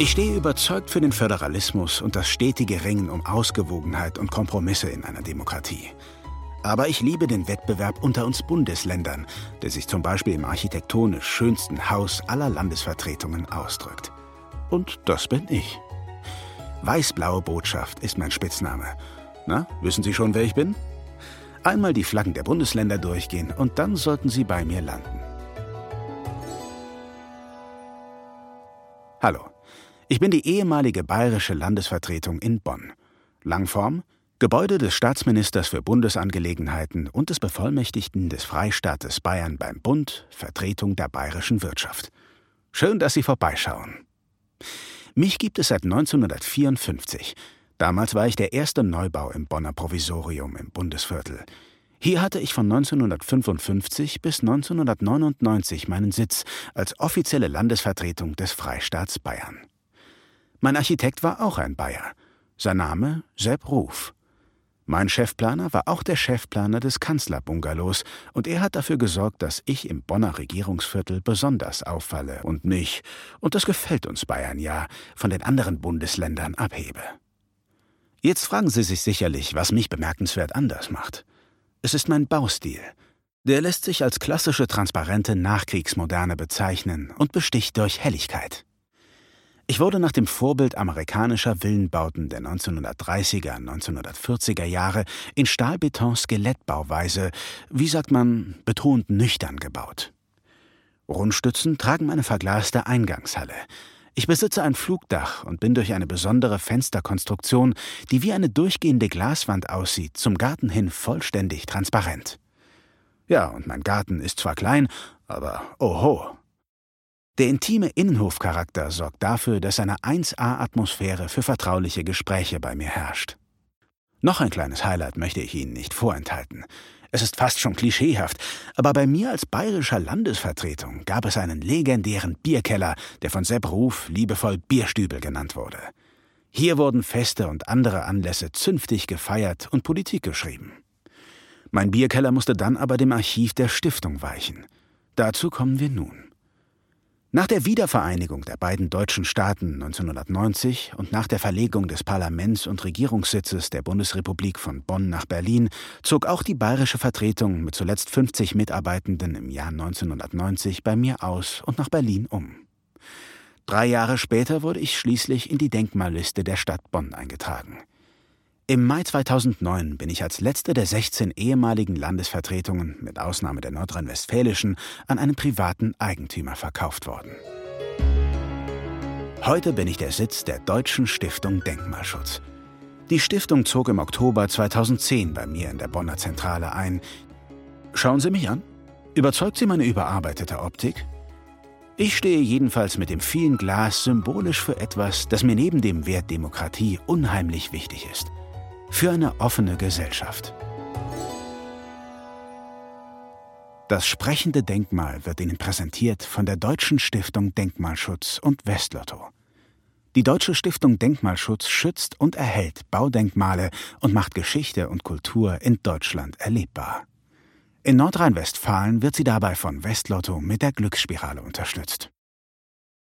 Ich stehe überzeugt für den Föderalismus und das stetige Ringen um Ausgewogenheit und Kompromisse in einer Demokratie. Aber ich liebe den Wettbewerb unter uns Bundesländern, der sich zum Beispiel im architektonisch schönsten Haus aller Landesvertretungen ausdrückt. Und das bin ich. Weißblaue Botschaft ist mein Spitzname. Na, wissen Sie schon, wer ich bin? Einmal die Flaggen der Bundesländer durchgehen und dann sollten Sie bei mir landen. Hallo, ich bin die ehemalige bayerische Landesvertretung in Bonn. Langform Gebäude des Staatsministers für Bundesangelegenheiten und des Bevollmächtigten des Freistaates Bayern beim Bund, Vertretung der bayerischen Wirtschaft. Schön, dass Sie vorbeischauen. Mich gibt es seit 1954. Damals war ich der erste Neubau im Bonner Provisorium im Bundesviertel. Hier hatte ich von 1955 bis 1999 meinen Sitz als offizielle Landesvertretung des Freistaats Bayern. Mein Architekt war auch ein Bayer. Sein Name Sepp Ruf. Mein Chefplaner war auch der Chefplaner des Kanzlerbungalows und er hat dafür gesorgt, dass ich im Bonner Regierungsviertel besonders auffalle und mich, und das gefällt uns Bayern ja, von den anderen Bundesländern abhebe. Jetzt fragen Sie sich sicherlich, was mich bemerkenswert anders macht. Es ist mein Baustil. Der lässt sich als klassische transparente Nachkriegsmoderne bezeichnen und besticht durch Helligkeit. Ich wurde nach dem Vorbild amerikanischer Villenbauten der 1930er, 1940er Jahre in Stahlbeton-Skelettbauweise, wie sagt man, betont nüchtern gebaut. Rundstützen tragen eine verglaste Eingangshalle. Ich besitze ein Flugdach und bin durch eine besondere Fensterkonstruktion, die wie eine durchgehende Glaswand aussieht, zum Garten hin vollständig transparent. Ja, und mein Garten ist zwar klein, aber oho, der intime Innenhofcharakter sorgt dafür, dass eine 1A-Atmosphäre für vertrauliche Gespräche bei mir herrscht. Noch ein kleines Highlight möchte ich Ihnen nicht vorenthalten. Es ist fast schon klischeehaft, aber bei mir als bayerischer Landesvertretung gab es einen legendären Bierkeller, der von Sepp Ruf liebevoll Bierstübel genannt wurde. Hier wurden Feste und andere Anlässe zünftig gefeiert und Politik geschrieben. Mein Bierkeller musste dann aber dem Archiv der Stiftung weichen. Dazu kommen wir nun. Nach der Wiedervereinigung der beiden deutschen Staaten 1990 und nach der Verlegung des Parlaments- und Regierungssitzes der Bundesrepublik von Bonn nach Berlin zog auch die bayerische Vertretung mit zuletzt 50 Mitarbeitenden im Jahr 1990 bei mir aus und nach Berlin um. Drei Jahre später wurde ich schließlich in die Denkmalliste der Stadt Bonn eingetragen. Im Mai 2009 bin ich als letzte der 16 ehemaligen Landesvertretungen, mit Ausnahme der nordrhein-westfälischen, an einen privaten Eigentümer verkauft worden. Heute bin ich der Sitz der Deutschen Stiftung Denkmalschutz. Die Stiftung zog im Oktober 2010 bei mir in der Bonner Zentrale ein. Schauen Sie mich an. Überzeugt Sie meine überarbeitete Optik? Ich stehe jedenfalls mit dem vielen Glas symbolisch für etwas, das mir neben dem Wert Demokratie unheimlich wichtig ist für eine offene Gesellschaft. Das sprechende Denkmal wird Ihnen präsentiert von der Deutschen Stiftung Denkmalschutz und Westlotto. Die Deutsche Stiftung Denkmalschutz schützt und erhält Baudenkmale und macht Geschichte und Kultur in Deutschland erlebbar. In Nordrhein-Westfalen wird sie dabei von Westlotto mit der Glücksspirale unterstützt.